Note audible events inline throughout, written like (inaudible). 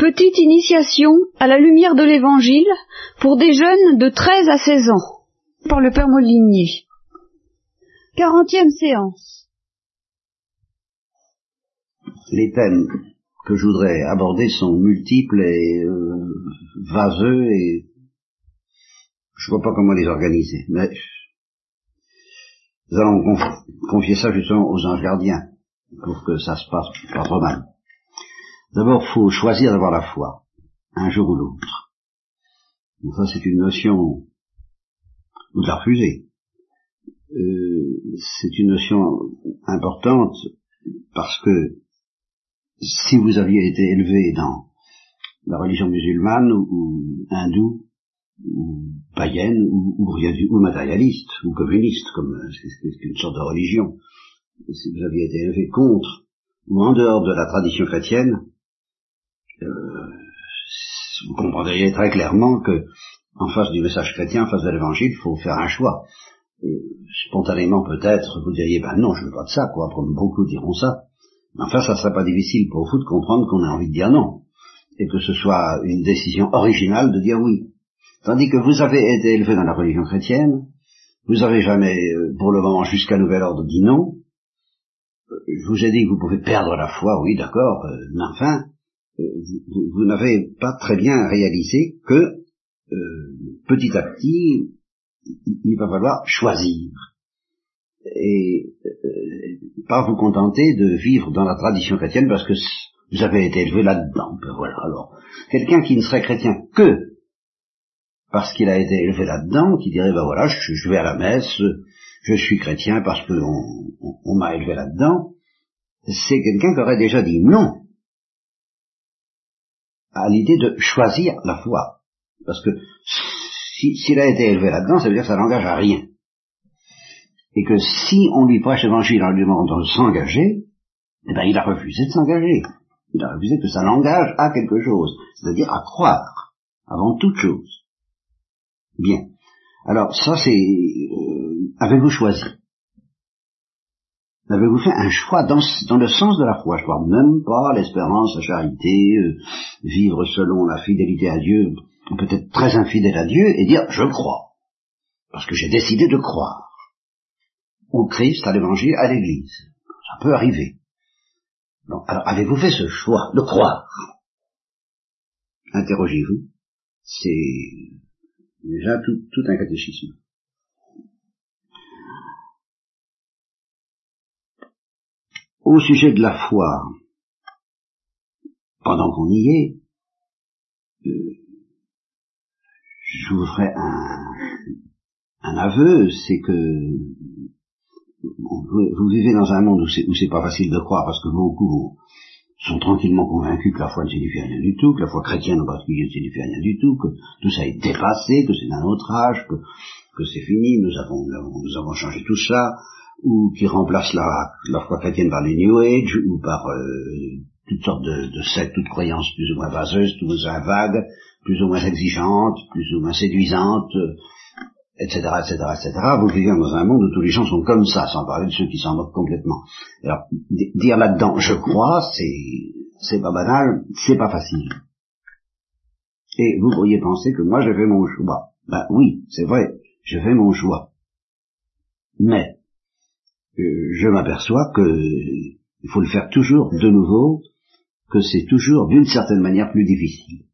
Petite initiation à la lumière de l'Évangile pour des jeunes de 13 à 16 ans, par le Père Molinier. Quarantième séance. Les thèmes que je voudrais aborder sont multiples et euh, vaseux et je vois pas comment les organiser. Mais nous allons confier ça justement aux anges gardiens pour que ça se passe pas trop mal. D'abord, faut choisir d'avoir la foi, un jour ou l'autre. Ça, c'est une notion, ou de la refuser. Euh, c'est une notion importante parce que si vous aviez été élevé dans la religion musulmane ou, hindoue ou païenne ou, ou, matérialiste ou communiste, comme c'est une sorte de religion, si vous aviez été élevé contre ou en dehors de la tradition chrétienne, euh, vous comprendriez très clairement que, en face du message chrétien, en face de l'évangile, il faut faire un choix. Euh, spontanément peut-être, vous diriez, ben non, je veux pas de ça, quoi, beaucoup diront ça. Mais enfin, ça serait pas difficile pour vous de comprendre qu'on a envie de dire non. Et que ce soit une décision originale de dire oui. Tandis que vous avez été élevé dans la religion chrétienne, vous avez jamais, euh, pour le moment, jusqu'à nouvel ordre, dit non. Je vous ai dit que vous pouvez perdre la foi, oui, d'accord, mais enfin, vous, n'avez pas très bien réalisé que euh, petit à petit, il va falloir choisir et euh, pas vous contenter de vivre dans la tradition chrétienne parce que vous avez été élevé là-dedans. Ben voilà. Alors, quelqu'un qui ne serait chrétien que parce qu'il a été élevé là-dedans, qui dirait ben voilà, je, vais à la messe, je suis chrétien parce qu'on on m'a élevé là-dedans, c'est quelqu'un qui aurait déjà dit non à l'idée de choisir la foi. Parce que s'il a été élevé là-dedans, ça veut dire que ça n'engage à rien. Et que si on lui prêche l'évangile en lui demandant de s'engager, eh ben il a refusé de s'engager. Il a refusé que ça l'engage à quelque chose, c'est-à-dire à croire, avant toute chose. Bien. Alors ça c'est... Euh, avez-vous choisi? Avez-vous fait un choix dans, le sens de la foi? Je parle même pas l'espérance, la charité, euh, vivre selon la fidélité à Dieu, peut-être très infidèle à Dieu, et dire je crois, parce que j'ai décidé de croire au Christ, à l'Évangile, à l'Église. Ça peut arriver. alors avez-vous fait ce choix de croire? Interrogez-vous. C'est déjà tout un catéchisme. Au sujet de la foi, pendant qu'on y est, euh, vous ferai un, aveu, c'est que vous, vivez dans un monde où c'est pas facile de croire parce que beaucoup sont tranquillement convaincus que la foi ne signifie rien du tout, que la foi chrétienne en particulier ne signifie rien du tout, que tout ça est dépassé, que c'est d'un autre âge, que, c'est fini, nous avons changé tout ça, ou qui remplace la, la foi chrétienne par les New Age, ou par euh, toutes sortes de, de sectes, toutes croyances plus ou moins vaseuses, plus ou moins vagues, plus ou moins exigeantes, plus ou moins séduisantes, etc., etc., etc. Vous vivez dans un monde où tous les gens sont comme ça, sans parler de ceux qui s'en moquent complètement. Alors, dire là-dedans, je crois, c'est, c'est pas banal, c'est pas facile. Et vous pourriez penser que moi, je fais mon choix. Ben oui, c'est vrai, je fais mon choix. Mais, je m'aperçois que il faut le faire toujours de nouveau, que c'est toujours d'une certaine manière plus difficile,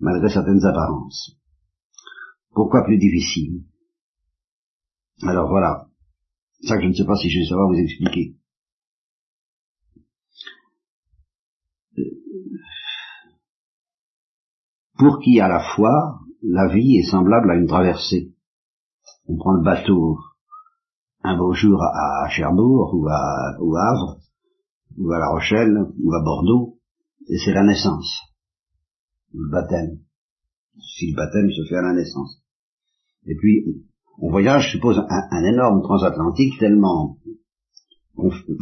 malgré certaines apparences. Pourquoi plus difficile? Alors voilà, ça que je ne sais pas si je vais savoir vous expliquer. Pour qui à la fois la vie est semblable à une traversée? On prend le bateau un beau jour à Cherbourg ou à, ou Havre ou à La Rochelle ou à Bordeaux et c'est la naissance, le baptême. Si le baptême se fait à la naissance. Et puis, on voyage, je suppose, un, énorme transatlantique tellement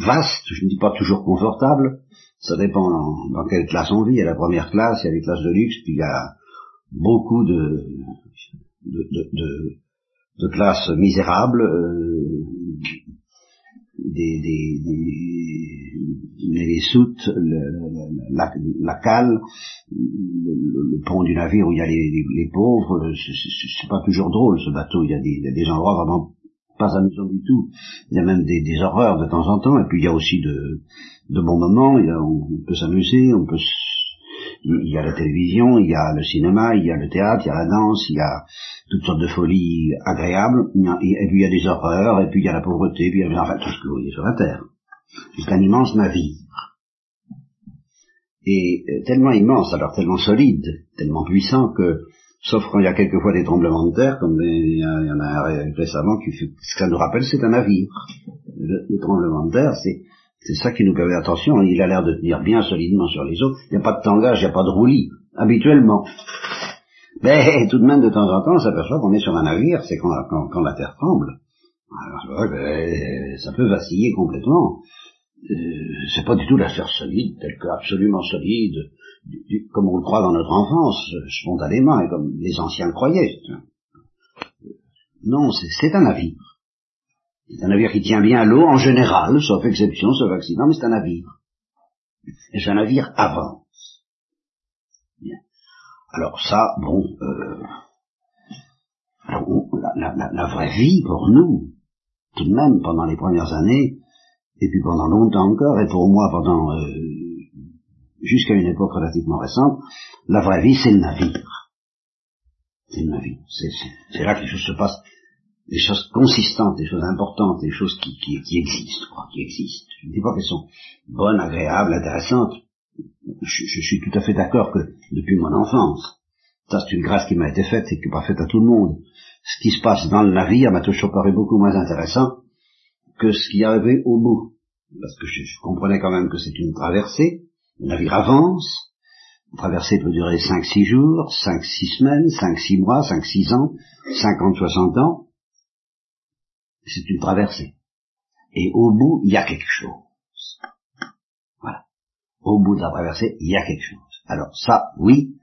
vaste, je ne dis pas toujours confortable, ça dépend dans, quelle classe on vit. Il y a la première classe, il y a les classes de luxe, puis il y a beaucoup de, classes misérables, euh, des, des, les soutes, la, la, cale, le, pont du navire où il y a les, les, pauvres, c'est pas toujours drôle ce bateau, il y a des, des endroits vraiment pas amusants du tout, il y a même des, des, horreurs de temps en temps, et puis il y a aussi de, de bons moments, il y a, on, peut s'amuser, on peut il y a la télévision, il y a le cinéma, il y a le théâtre, il y a la danse, il y a toutes sortes de folies agréables, et puis il y a des horreurs, et puis il y a la pauvreté, puis il y a enfin, tout ce que vous voyez sur la Terre. C'est un immense navire. Et euh, tellement immense, alors tellement solide, tellement puissant que, sauf quand il y a quelquefois des tremblements de terre, comme il y, en a récemment, qui, ce que ça nous rappelle, c'est un navire. Le, tremblement de terre, c'est ça qui nous fait attention, il a l'air de tenir bien solidement sur les eaux, il n'y a pas de tangage, il n'y a pas de roulis, habituellement. Mais (laughs) tout de même, de temps en temps, on s'aperçoit qu'on est sur un navire, c'est quand, quand, la terre tremble. Alors, ben, ça peut vaciller complètement. Euh, c'est pas du tout l'affaire solide, telle que absolument solide, comme on le croit dans notre enfance, spontanément, et comme les anciens le croyaient. Non, c'est un navire. C'est un navire qui tient bien l'eau en général, sauf exception, sauf accident, mais c'est un navire. Et ce navire avance. Alors ça, bon, euh, la, vraie vie pour nous, tout de même pendant les premières années, et puis pendant longtemps encore, et pour moi pendant euh, jusqu'à une époque relativement récente, la vraie vie c'est le navire. C'est le navire. C'est là que les choses se passent des choses consistantes, des choses importantes, des choses qui, qui, qui existent, quoi, qui existent. Je ne dis pas qu'elles sont bonnes, agréables, intéressantes. Je, suis tout à fait d'accord que depuis mon enfance, ça c'est une grâce qui m'a été faite et qui n'est pas faite à tout le monde. Ce qui se passe dans le navire m'a toujours paru beaucoup moins intéressant que ce qui arrivait au bout. Parce que je, comprenais quand même que c'est une traversée, le navire avance, une traversée peut durer 5-6 jours, 5-6 semaines, 5-6 mois, 5-6 ans, 50-60 ans, c'est une traversée. Et au bout, il y a quelque chose. Au bout de la traversée, il y a quelque chose. Alors ça, oui,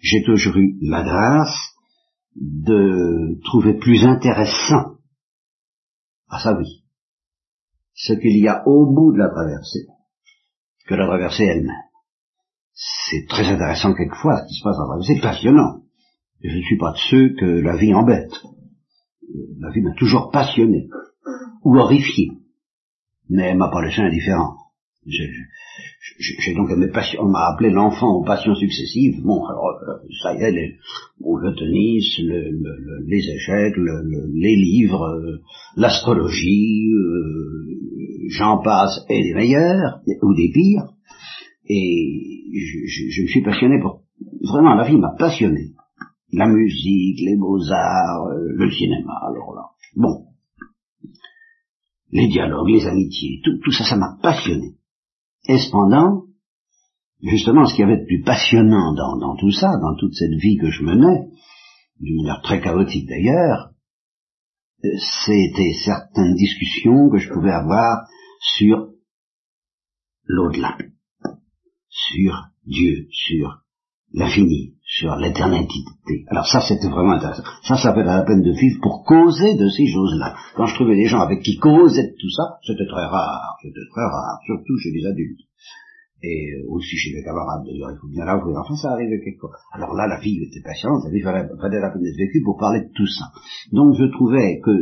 j'ai toujours eu la grâce de trouver plus intéressant, ah ça oui, ce qu'il y a au bout de la traversée que la traversée elle-même. C'est très intéressant quelquefois ce qui se passe dans la traversée, c'est passionnant. Je ne suis pas de ceux que la vie embête la vie m'a toujours passionné, ou horrifié, mais elle m'a pas laissé indifférent. J'ai donc mes passions, on m'a appelé l'enfant aux passions successives. Bon, alors euh, ça y est, le tennis, le, les échecs, les livres, euh, l'astrologie, euh, j'en passe, et des meilleurs, ou des pires. Et je, me suis passionné pour... Vraiment, la vie m'a passionné la musique, les beaux-arts, le cinéma, alors là. Bon. Les dialogues, les amitiés, tout ça, ça m'a passionné. Et cependant, justement, ce qui y avait de plus passionnant dans, dans tout ça, dans toute cette vie que je menais, d'une manière très chaotique d'ailleurs, euh, c'était certaines discussions que je pouvais avoir sur l'au-delà, sur Dieu, sur l'infini, sur l'éternité. Alors ça, c'était vraiment intéressant. Ça, ça fait la peine de vivre pour causer de ces choses-là. Quand je trouvais des gens avec qui causaient de tout ça, c'était très rare, c'était très rare, surtout chez les adultes. Et euh, aussi chez les camarades, d'ailleurs, il faut bien l'avouer. Enfin, ça arrivait quelquefois. Alors là, la vie était patiente, la vie fallait, fallait la peine d'être vécue pour parler de tout ça. Donc je trouvais que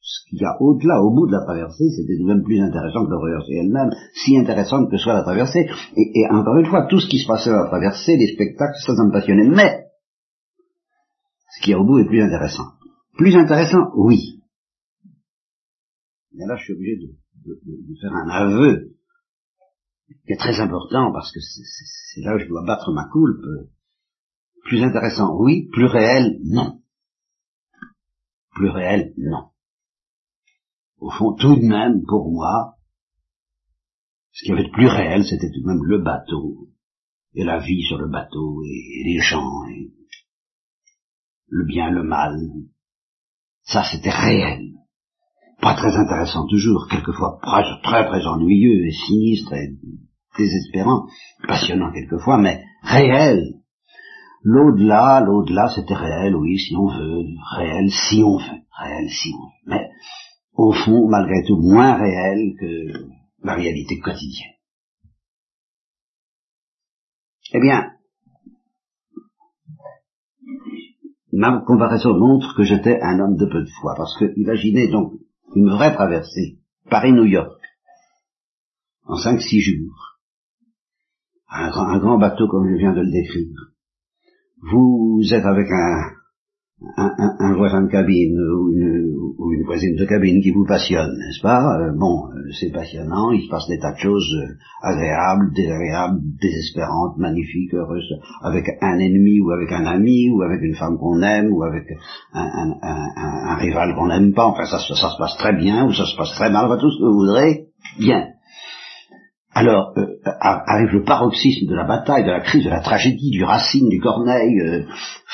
ce qu'il y a au-delà, au bout de la traversée, c'était même plus intéressant que la traversée elle-même, si intéressante que soit la traversée. Et, encore une fois, tout ce qui se passait à la traversée, les spectacles, ça, ça me passionnait. Mais, ce qu'il y a au bout est plus intéressant. Plus intéressant, oui. Mais là, je suis obligé de, faire un aveu qui est très important parce que c'est là où je dois battre ma coulpe. Plus intéressant, oui. Plus réel, non. Plus réel, non au fond, tout de même, pour moi, ce qui avait de plus réel, c'était tout de même le bateau, et la vie sur le bateau, et, les gens, et le bien, le mal. Ça, c'était réel. Pas très intéressant toujours, quelquefois très, très, très ennuyeux et sinistre et désespérant, passionnant quelquefois, mais réel. L'au-delà, l'au-delà, c'était réel, oui, si on veut, réel, si on veut, réel, si on veut. Mais au fond, malgré tout, moins réel que la réalité quotidienne. Eh bien, ma comparaison montre que j'étais un homme de peu de foi, parce que imaginez donc une vraie traversée, Paris-New York, en cinq, six jours, un grand, bateau comme je viens de le décrire. Vous êtes avec un, voisin de cabine ou une, ou une, voisine de cabine qui vous passionne, n'est-ce pas? Euh, Bon, euh, c'est passionnant, il se passe des tas de choses euh, agréables, désagréables, désespérantes, magnifiques, heureuses, avec un ennemi ou avec un ami, ou avec une femme qu'on aime, ou avec un, un rival qu'on n'aime pas, enfin ça, ça, se passe très bien, ou ça se passe très mal, enfin tout ce que vous voudrez, bien. Alors euh, arrive le paroxysme de la bataille, de la crise, de la tragédie, du Racine, du Corneille, euh,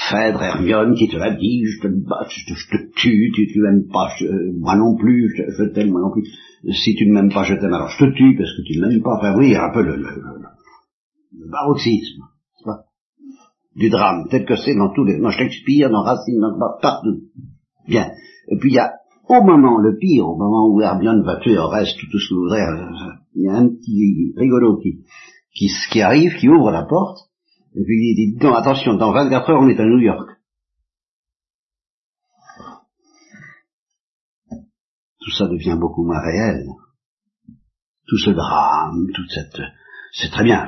Phèdre, Hermione qui te l'a dit, je te bats, je te, tue, tu, tu m'aimes pas, moi non plus, je, t'aime moi non plus. Si tu ne m'aimes pas, je t'aime, alors je te tue parce que tu ne m'aimes pas. Enfin oui, un peu le, le, le, paroxysme, du drame, tel que c'est dans tous les, dans Shakespeare, dans Racine, dans, partout. Bien. Et puis il y a au moment le pire, au moment où Hermione va tuer reste tout ce que vous voudrez, euh, il y a un petit rigolo qui, qui, qui arrive, qui ouvre la porte, et puis il dit, non, attention, dans 24 heures, on est à New York. Tout ça devient beaucoup moins réel. Tout ce drame, toute cette... C'est très bien,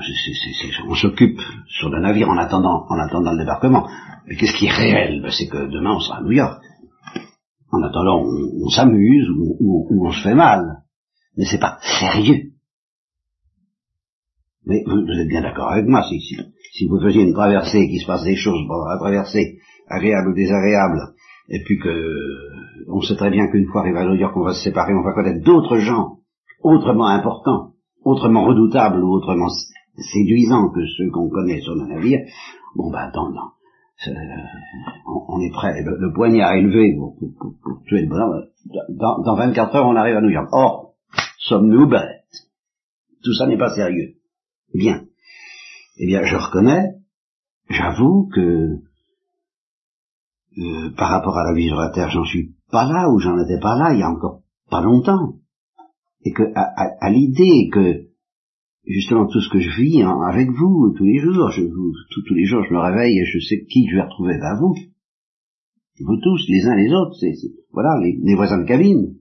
on s'occupe sur le navire en attendant, en attendant le débarquement. Mais qu'est-ce qui est réel? Ben, C'est que demain, on sera à New York. En attendant, on, s'amuse ou, on se fait mal. Mais c'est pas sérieux. Mais vous, êtes bien d'accord avec moi, si, vous faisiez une traversée, qui se passe des choses, bon, la traversée, agréable ou désagréable, et puis que on sait très bien qu'une fois arrivé à New York, on va se séparer, on va connaître d'autres gens, autrement importants, autrement redoutables ou autrement séduisants que ceux qu'on connaît sur le navire, bon ben attends, non, on, est prêt, le, poignard élevé pour, tuer le bonhomme. Dans, dans 24 heures, on arrive à New York. Or, sommes-nous bêtes? Tout ça n'est pas sérieux. Bien. Eh bien, je reconnais, j'avoue que euh, par rapport à la vie sur la Terre, j'en suis pas là ou j'en étais pas là il y a encore pas longtemps. Et que à l'idée que justement tout ce que je vis avec vous tous les jours. Je, tous les jours, je me réveille et je sais qui je vais retrouver. Ben vous, vous tous, les uns les autres. C'est, voilà, les, voisins de cabine.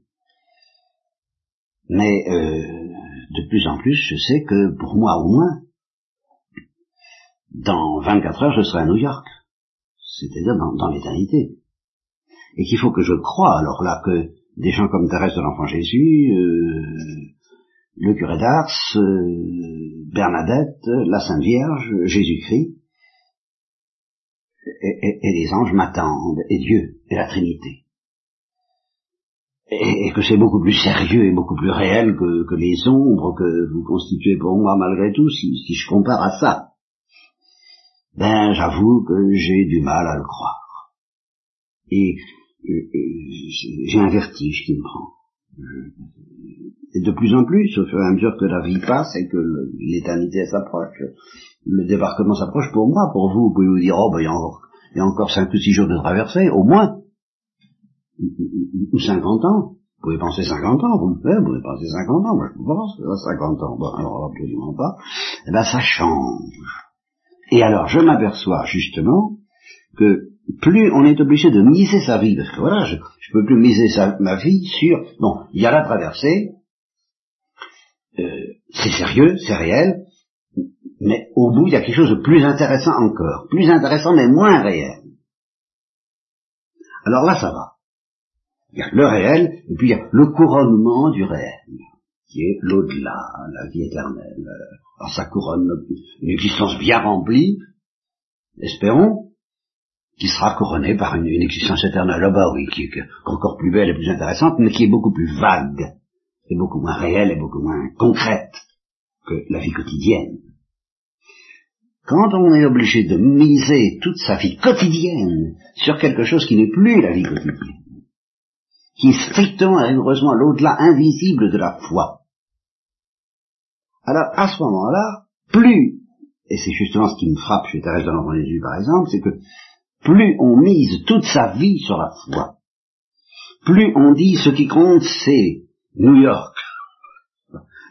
Mais euh, de plus en plus, je sais que pour moi au moins, dans 24 heures, je serai à New York, c'est-à-dire dans, dans l'éternité. Et qu'il faut que je croie, alors là, que des gens comme Thérèse de l'Enfant Jésus, euh, le curé d'Ars, euh, Bernadette, la Sainte Vierge, Jésus-Christ, et, les anges m'attendent, et Dieu, et la Trinité. Et, que c'est beaucoup plus sérieux et beaucoup plus réel que, les ombres que vous constituez pour moi malgré tout, si, je compare à ça. Ben, j'avoue que j'ai du mal à le croire. Et, j'ai un vertige qui me prend. Et de plus en plus, au fur et à mesure que la vie passe et que l'éternité s'approche, le débarquement s'approche pour moi, pour vous, vous pouvez vous dire, oh ben il y a encore, il y a encore cinq ou six jours de traversée, au moins, ou cinquante ans. Vous pouvez penser cinquante ans, vous, vous pouvez penser cinquante ans, moi je pense, cinquante ans, bon alors absolument pas, eh ben ça change. Et alors je m'aperçois justement que plus on est obligé de miser sa vie, parce que voilà, je, je peux plus miser ma vie sur, bon, il y a la traversée, euh, c'est sérieux, c'est réel, mais au bout, il y a quelque chose de plus intéressant encore, plus intéressant mais moins réel. Alors là, ça va. Il y a le réel, et puis il y a le couronnement du réel, qui est l'au-delà, la vie éternelle. Alors ça couronne une existence bien remplie, espérons, qui sera couronnée par une, existence éternelle là-bas, oui, qui est encore plus belle et plus intéressante, mais qui est beaucoup plus vague est beaucoup moins réelle et beaucoup moins concrète que la vie quotidienne. Quand on est obligé de miser toute sa vie quotidienne sur quelque chose qui n'est plus la vie quotidienne, qui est strictement et rigoureusement l'au-delà invisible de la foi, alors à ce moment-là, plus, et c'est justement ce qui me frappe chez Thérèse de l'Enfant Jésus par exemple, c'est que plus on mise toute sa vie sur la foi, plus on dit ce qui compte, c'est New York,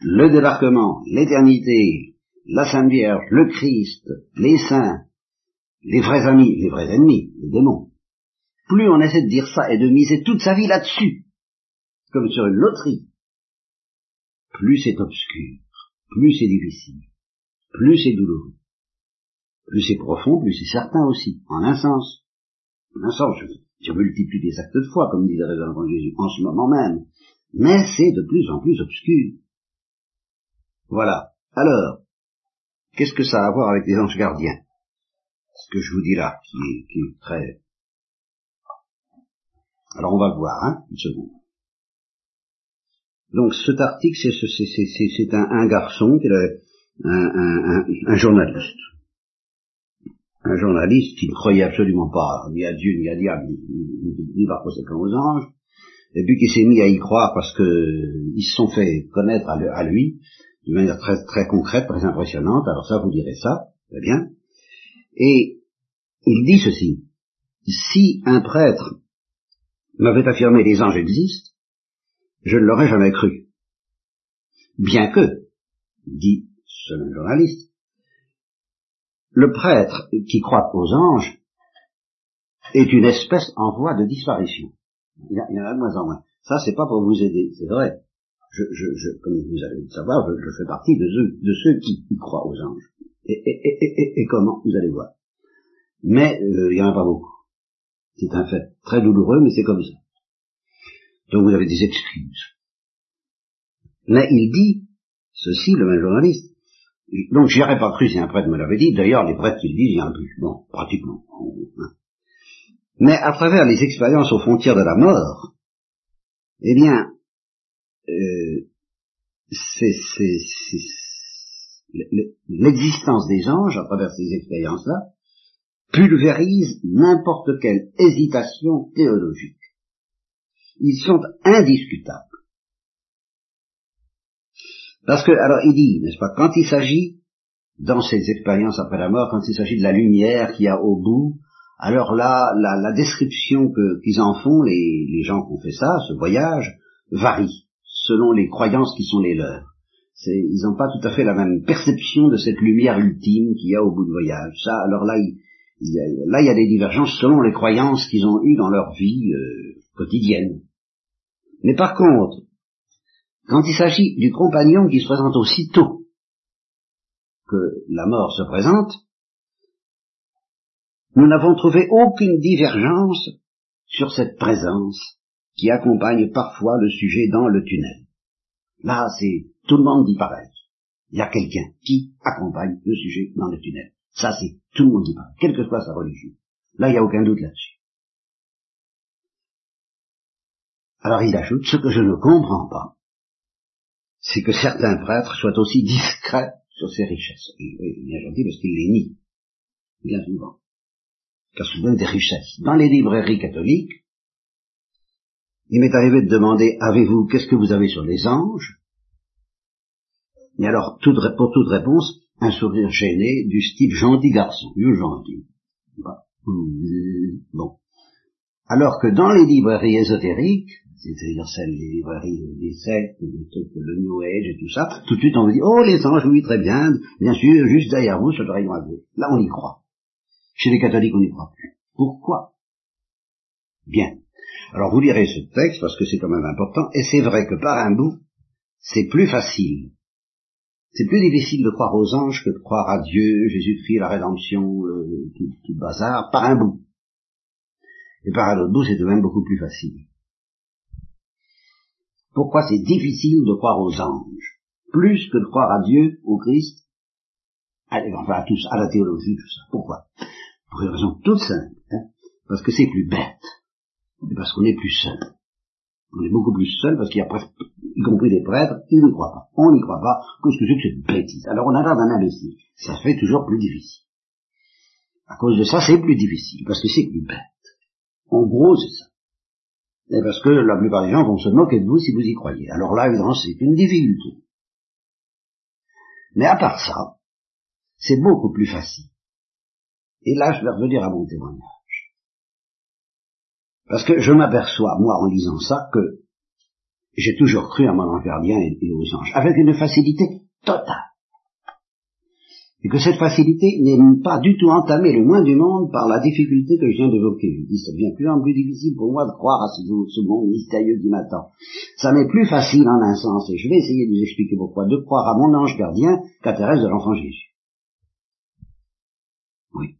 le débarquement, l'éternité, la Sainte Vierge, le Christ, les saints, les vrais amis, les vrais ennemis, les démons. Plus on essaie de dire ça et de miser toute sa vie là-dessus, comme sur une loterie, plus c'est obscur, plus c'est difficile, plus c'est douloureux, plus c'est profond, plus c'est certain aussi, en un sens. En un sens, je, multiplie des actes de foi, comme disait le Jésus, en ce moment même. Mais c'est de plus en plus obscur. Voilà. Alors, qu'est-ce que ça a à voir avec les anges gardiens? Ce que je vous dis là, qui est, qui est très... Alors on va le voir, hein, une seconde. Donc cet article, c'est un, un, garçon, qui est un, journaliste. Un journaliste qui ne croyait absolument pas ni à Dieu, ni à diable, ni, par conséquent aux anges, et puis qui s'est mis à y croire parce que ils se sont fait connaître à, lui de manière très, très concrète, très impressionnante. Alors ça, vous direz ça, très bien. Et il dit ceci. Si un prêtre m'avait affirmé les anges existent, je ne l'aurais jamais cru. Bien que, dit ce même journaliste, le prêtre qui croit aux anges est une espèce en voie de disparition. Il y, en a de moins en moins. Ça, c'est pas pour vous aider, c'est vrai. Comme vous avez le savoir, je, fais partie de ceux, qui, croient aux anges. Et, comment Vous allez voir. Mais euh, il n'y en a pas beaucoup. C'est un fait très douloureux, mais c'est comme ça. Donc vous avez des excuses. Mais il dit ceci, le même journaliste. Donc j'y aurais pas cru si un prêtre me l'avait dit. D'ailleurs, les prêtres qui le disent, il y en a plus. Bon, pratiquement. Mais à travers les expériences aux frontières de la mort, eh bien, euh, l'existence des anges, à travers ces expériences-là, pulvérise n'importe quelle hésitation théologique ils sont indiscutables. Parce que, alors il dit, n'est-ce pas, quand il s'agit, dans ces expériences après la mort, quand il s'agit de la lumière qu'il y a au bout, alors là, la, description qu'ils en font, les, les gens qui ont fait ça, ce voyage, varie, selon les croyances qui sont les leurs. Ils n'ont pas tout à fait la même perception de cette lumière ultime qu'il y a au bout du voyage. Ça, alors là, il, y a, là, il y a des divergences selon les croyances qu'ils ont eues dans leur vie euh, quotidienne. Mais par contre, quand il s'agit du compagnon qui se présente aussitôt que la mort se présente, nous n'avons trouvé aucune divergence sur cette présence qui accompagne parfois le sujet dans le tunnel. Là, c'est tout le monde dit pareil. Il y a quelqu'un qui accompagne le sujet dans le tunnel. Ça, c'est tout le monde dit pareil, quelle que soit sa religion. Là, il n'y a aucun doute là-dessus. Alors il ajoute, ce que je ne comprends pas, c'est que certains prêtres soient aussi discrets sur ces richesses. Et, bien gentil parce qu'ils les nient, bien souvent. Car souvent des richesses. Dans les librairies catholiques, il m'est arrivé de demander, avez-vous, qu'est-ce que vous avez sur les anges? Et alors, pour toute réponse, un sourire gêné du style gentil garçon, gentil. Bon. Alors que dans les librairies ésotériques, c'est-à-dire celles des librairies des sectes, des trucs, le New Age et tout ça, tout de suite on vous dit, oh les anges, oui, très bien, bien sûr, juste derrière vous, sur le rayon à gauche. Là, on y croit. Chez les catholiques, on n'y croit plus. Pourquoi? Bien. Alors vous lirez ce texte parce que c'est quand même important, et c'est vrai que par un bout, c'est plus facile. C'est plus difficile de croire aux anges que de croire à Dieu, Jésus-Christ, la rédemption, tout, tout le bazar, par un bout. Et par un autre bout, c'est de même beaucoup plus facile. Pourquoi c'est difficile de croire aux anges, plus que de croire à Dieu, au Christ, à, enfin à, tous, à la théologie, tout ça. Pourquoi? Pour une raison toute simple, hein parce que c'est plus bête, parce qu'on est plus seul. On est beaucoup plus seul parce qu'il y a presque, y compris des prêtres, ils ne croient pas. On n'y croit pas. Qu'est-ce que c'est que cette bêtise? Alors on a l'air d'un imbécile. Ça fait toujours plus difficile. À cause de ça, c'est plus difficile, parce que c'est plus bête. En gros, c'est ça. Et parce que la plupart des gens vont se moquer de vous si vous y croyez. Alors là, évidemment, c'est une difficulté. Mais à part ça, c'est beaucoup plus facile. Et là, je vais revenir à mon témoignage. Parce que je m'aperçois, moi, en lisant ça, que j'ai toujours cru à mon ange gardien et aux anges, avec une facilité totale et que cette facilité n'est pas du tout entamée le moins du monde par la difficulté que je viens d'évoquer. Je dis, ça devient plus en plus difficile pour moi de croire à ce, ce monde mystérieux qui m'attend. Ça m'est plus facile en un sens, et je vais essayer de vous expliquer pourquoi, de croire à mon ange gardien qu'à Thérèse de l'Enfant Jésus. Oui.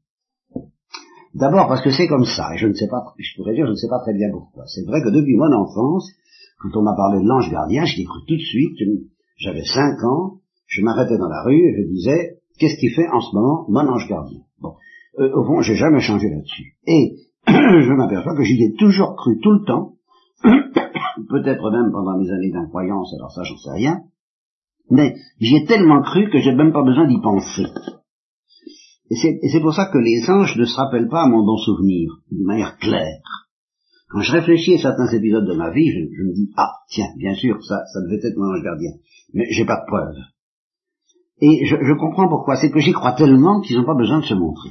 D'abord parce que c'est comme ça, et je ne sais pas, je pourrais dire, je ne sais pas très bien pourquoi. C'est vrai que depuis mon enfance, quand on m'a parlé de l'ange gardien, je l'ai cru tout de suite, j'avais cinq ans, je m'arrêtais dans la rue et je disais, Qu'est-ce qui fait en ce moment mon ange gardien? Bon, euh, au fond, j'ai jamais changé là-dessus. Et (clears throat) je m'aperçois que j'y ai toujours cru tout le temps, (clears throat) peut-être même pendant mes années d'incroyance, alors ça j'en sais rien, mais j'y ai tellement cru que j'ai même pas besoin d'y penser. Et c'est pour ça que les anges ne se rappellent pas à mon bon souvenir, d'une manière claire. Quand je réfléchis à certains épisodes de ma vie, je, me dis, ah, tiens, bien sûr, ça, ça devait être mon ange gardien. Mais j'ai pas de preuves. Et je, comprends pourquoi. C'est que j'y crois tellement qu'ils n'ont pas besoin de se montrer.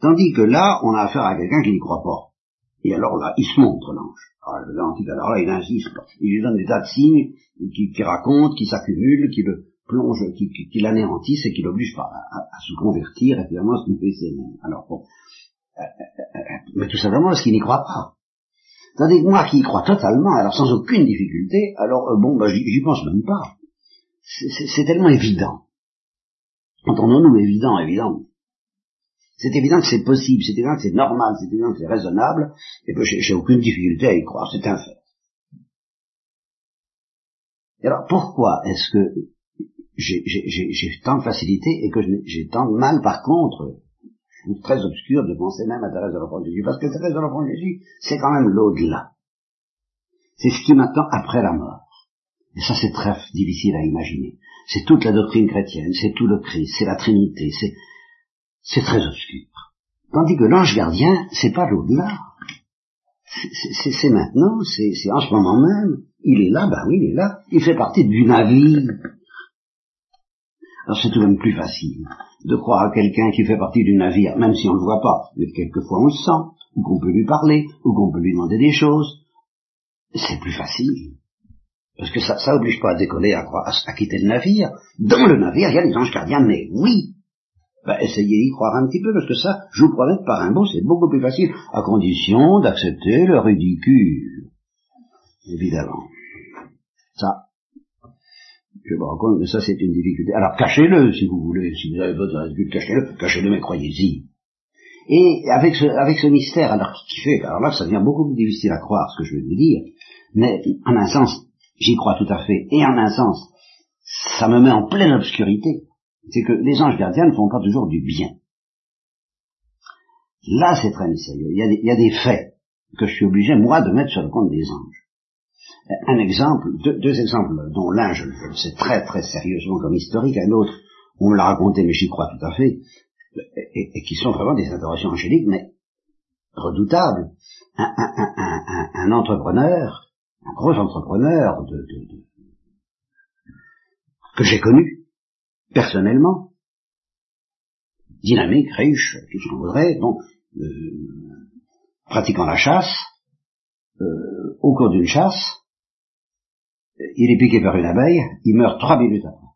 Tandis que là, on a affaire à quelqu'un qui n'y croit pas. Et alors là, il se montre, l'ange. Alors, alors là, il insiste. Il lui donne des tas de signes qui, qui racontent, qui s'accumulent, qui le plongent, qui, qui, l'anéantissent et qui l'obligent à, à, se convertir et finalement à se couper ses mains. Alors bon. Euh, euh, euh, mais tout simplement parce qu'il n'y croit pas. Tandis que moi qui y crois totalement, alors sans aucune difficulté, alors bon, bah, j'y pense même pas c'est tellement évident. Entendons-nous évident, évident. C'est évident que c'est possible, c'est évident que c'est normal, c'est évident que c'est raisonnable, et que j'ai aucune difficulté à y croire, c'est un fait. Alors pourquoi est-ce que j'ai tant de facilité et que j'ai tant de mal par contre je trouve très obscur de penser même à Thérèse de l'Enfant Jésus, parce que Thérèse de l'Enfant Jésus, c'est quand même l'au-delà. C'est ce qui m'attend après la mort. Et ça, c'est très difficile à imaginer. C'est toute la doctrine chrétienne, c'est tout le Christ, c'est la Trinité, c'est, c'est très obscur. Tandis que l'ange gardien, c'est pas l'au-delà. C'est maintenant, c'est en ce moment même. Il est là, ben oui, il est là. Il fait partie du navire. Alors c'est tout de même plus facile de croire à quelqu'un qui fait partie du navire, même si on ne le voit pas, mais quelquefois on le sent, ou qu'on peut lui parler, ou qu'on peut lui demander des choses. C'est plus facile. Parce que ça, ça oblige pas à décoller, à, à, quitter le navire. Dans le navire, il y a des anges gardiens, mais oui. Ben, essayez d'y croire un petit peu, parce que ça, je vous promets par un mot, c'est beaucoup plus facile, à condition d'accepter le ridicule. Évidemment. Ça, je me rends compte que ça, c'est une difficulté. Alors, cachez-le, si vous voulez. Si vous avez besoin de cachez-le. Cachez-le, mais croyez-y. Et avec ce, avec ce mystère, alors alors là, ça devient beaucoup plus difficile à croire, ce que je veux vous dire, mais en un sens, J'y crois tout à fait. Et en un sens, ça me met en pleine obscurité. C'est que les anges gardiens ne font pas toujours du bien. Là, c'est très mystérieux. Il y, a des, faits que je suis obligé, moi, de mettre sur le compte des anges. Un exemple, deux, exemples, dont l'un, je, le sais très très sérieusement comme historique, un autre, on me l'a raconté, mais j'y crois tout à fait, et, qui sont vraiment des interrogations angéliques, mais redoutables. un entrepreneur un gros entrepreneur de, de, que j'ai connu personnellement, dynamique, riche, tout ce qu'on voudrait, euh, pratiquant la chasse, euh, au cours d'une chasse, il est piqué par une abeille, il meurt trois minutes après.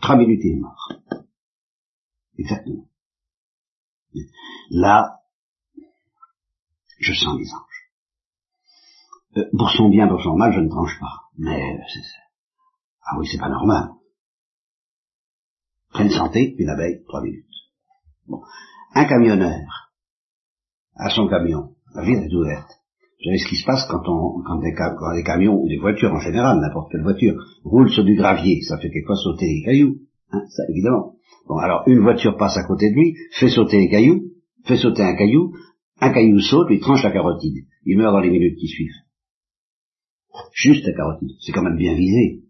Trois minutes il est mort. Exactement. Là, je sens les anges. Euh, pour son bien, pour son mal, je ne tranche pas. Mais, ah oui, c'est pas normal. Pleine santé, une abeille, trois minutes. Bon. Un camionneur, à son camion, la ville est ouverte. Vous savez ce qui se passe quand, on, quand, des, camions ou des voitures en général, n'importe quelle voiture, roulent sur du gravier, ça fait quelquefois sauter les cailloux. Hein, ça, évidemment. Bon, alors une voiture passe à côté de lui, fait sauter les cailloux, fait sauter un caillou, un caillou saute, lui tranche la carotide. Il meurt dans les minutes qui suivent. Juste la carotide. C'est quand même bien visé.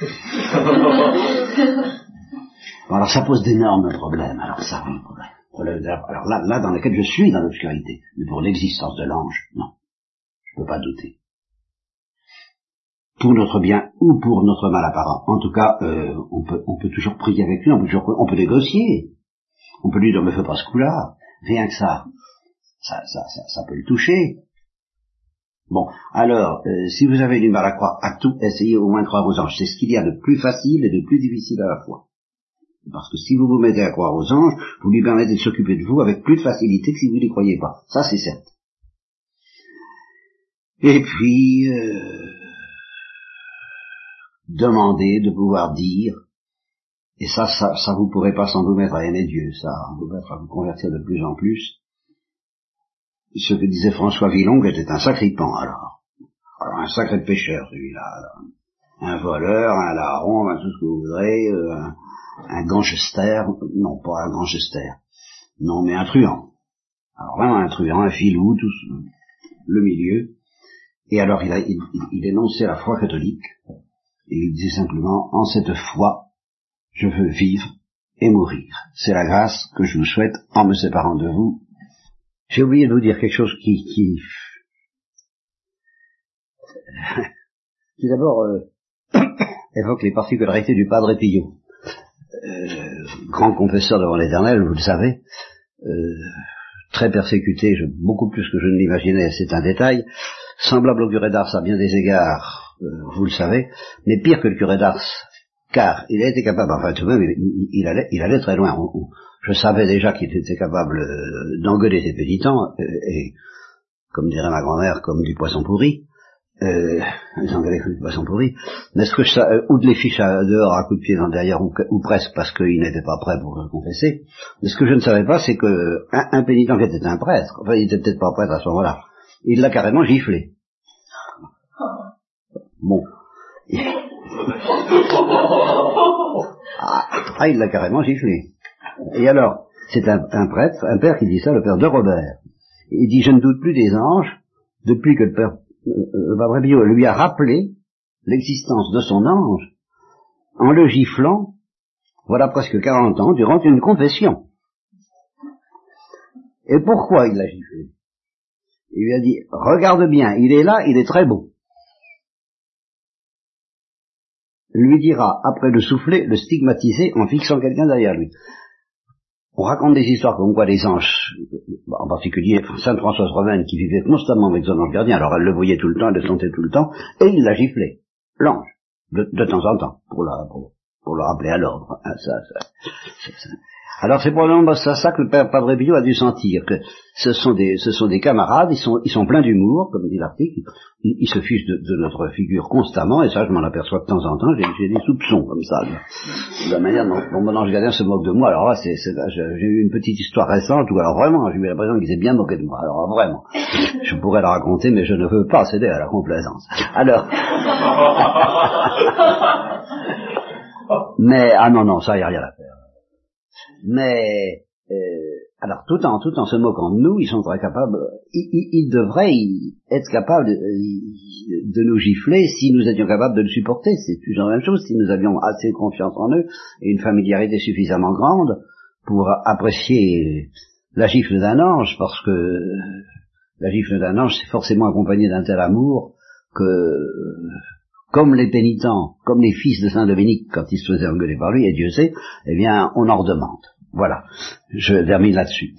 (laughs) alors ça pose d'énormes problèmes. Alors ça, un problème. Alors là, là dans lequel je suis dans l'obscurité. Mais pour l'existence de l'ange, non. Je ne peux pas douter. Pour notre bien ou pour notre mal apparent. En tout cas, euh, on, peut, on peut toujours prier avec lui, on peut, toujours, on peut négocier. On peut lui dire, ne me fais pas ce coup-là. Rien que ça, ça, ça, ça, peut le toucher. Bon, alors, euh, si vous avez du mal à croire à tout, essayez au moins de croire aux anges. C'est ce qu'il y a de plus facile et de plus difficile à la fois. Parce que si vous vous mettez à croire aux anges, vous lui permettez de s'occuper de vous avec plus de facilité que si vous n'y croyez pas. Ça, c'est certain. Et puis, euh, demander de pouvoir dire, et ça, ça, ça vous pourrez pas sans vous mettre à aimer Dieu, ça, vous mettre à vous convertir de plus en plus. Ce que disait François Villon, était un sacripant, alors. Alors, un sacré pécheur, celui-là. Un voleur, un larron, tout ce que vous voudrez, euh, un, un gangster, non pas un gangster, non mais un truand. Alors vraiment un truand, un filou, tout le milieu. Et alors il, a, il, énonçait la foi catholique, il disait simplement, en cette foi, je veux vivre et mourir. C'est la grâce que je vous souhaite en me séparant de vous. J'ai oublié de vous dire quelque chose qui, qui, qui d'abord euh, (coughs) évoque les particularités du Padre Pio. Euh, grand confesseur devant l'Éternel, vous le savez, euh, très persécuté, beaucoup plus que je ne l'imaginais, c'est un détail, semblable au curé d'Ars à bien des égards, vous le savez, mais pire que le curé d'Ars, car il a été capable, enfin tout de même, il, allait, il allait très loin. je savais déjà qu'il était capable d'engueuler ses pénitents, et, comme dirait ma grand-mère, comme du poisson pourri, euh, les Anglais de poisson pourri, mais ce que ça, euh, ou de les fiches à, dehors à coups de pied dans derrière, ou, ou presque parce qu'ils n'étaient pas prêts pour le confesser. Mais ce que je ne savais pas, c'est que un, pénitent qui était un prêtre, enfin il était peut-être pas prêtre à ce moment-là, il l'a carrément giflé. Bon. Ah, ah, il l'a carrément giflé. Et alors, c'est un, prêtre, un père qui dit ça, le père de Robert. Il dit, je ne doute plus des anges, depuis que le père euh, Bio lui a rappelé l'existence de son ange en le giflant, voilà presque 40 ans, durant une confession. Et pourquoi il l'a giflé? Il lui a dit, regarde bien, il est là, il est très beau. Lui dira, après le souffler, le stigmatiser en fixant quelqu'un derrière lui on raconte des histoires comme quoi les anges, en particulier Sainte Françoise Romaine, qui vivait constamment avec son ange gardien, alors elle le voyait tout le temps, elle le sentait tout le temps, et il la giflait, l'ange, de, temps en temps, pour, la, pour, le rappeler à l'ordre. Hein, ça, ça, alors c'est probablement ça, ça que le père a dû sentir, que ce sont des, ce sont des camarades, ils sont, ils sont pleins d'humour, comme dit l'article, ils, se fichent de, notre figure constamment, et ça je m'en aperçois de temps en temps, j'ai des soupçons comme ça, de, la manière dont, mon ange se moque de moi. Alors là, c'est, j'ai eu une petite histoire récente où alors vraiment, j'ai eu l'impression qu'il s'est bien moqué de moi. Alors vraiment, je pourrais la raconter, mais je ne veux pas céder à la complaisance. Alors... (laughs) mais, ah non, non, ça, il a rien à faire. Mais euh, alors tout en tout en se moquant de nous, ils sont très capables, ils, devraient être capables de, nous gifler si nous étions capables de le supporter. C'est toujours la même chose si nous avions assez confiance en eux et une familiarité suffisamment grande pour apprécier la gifle d'un ange, parce que la gifle d'un ange c'est forcément accompagné d'un tel amour que comme les pénitents, comme les fils de Saint Dominique quand ils se faisaient engueuler par lui, et Dieu sait, eh bien on en redemande. Voilà, je termine là-dessus.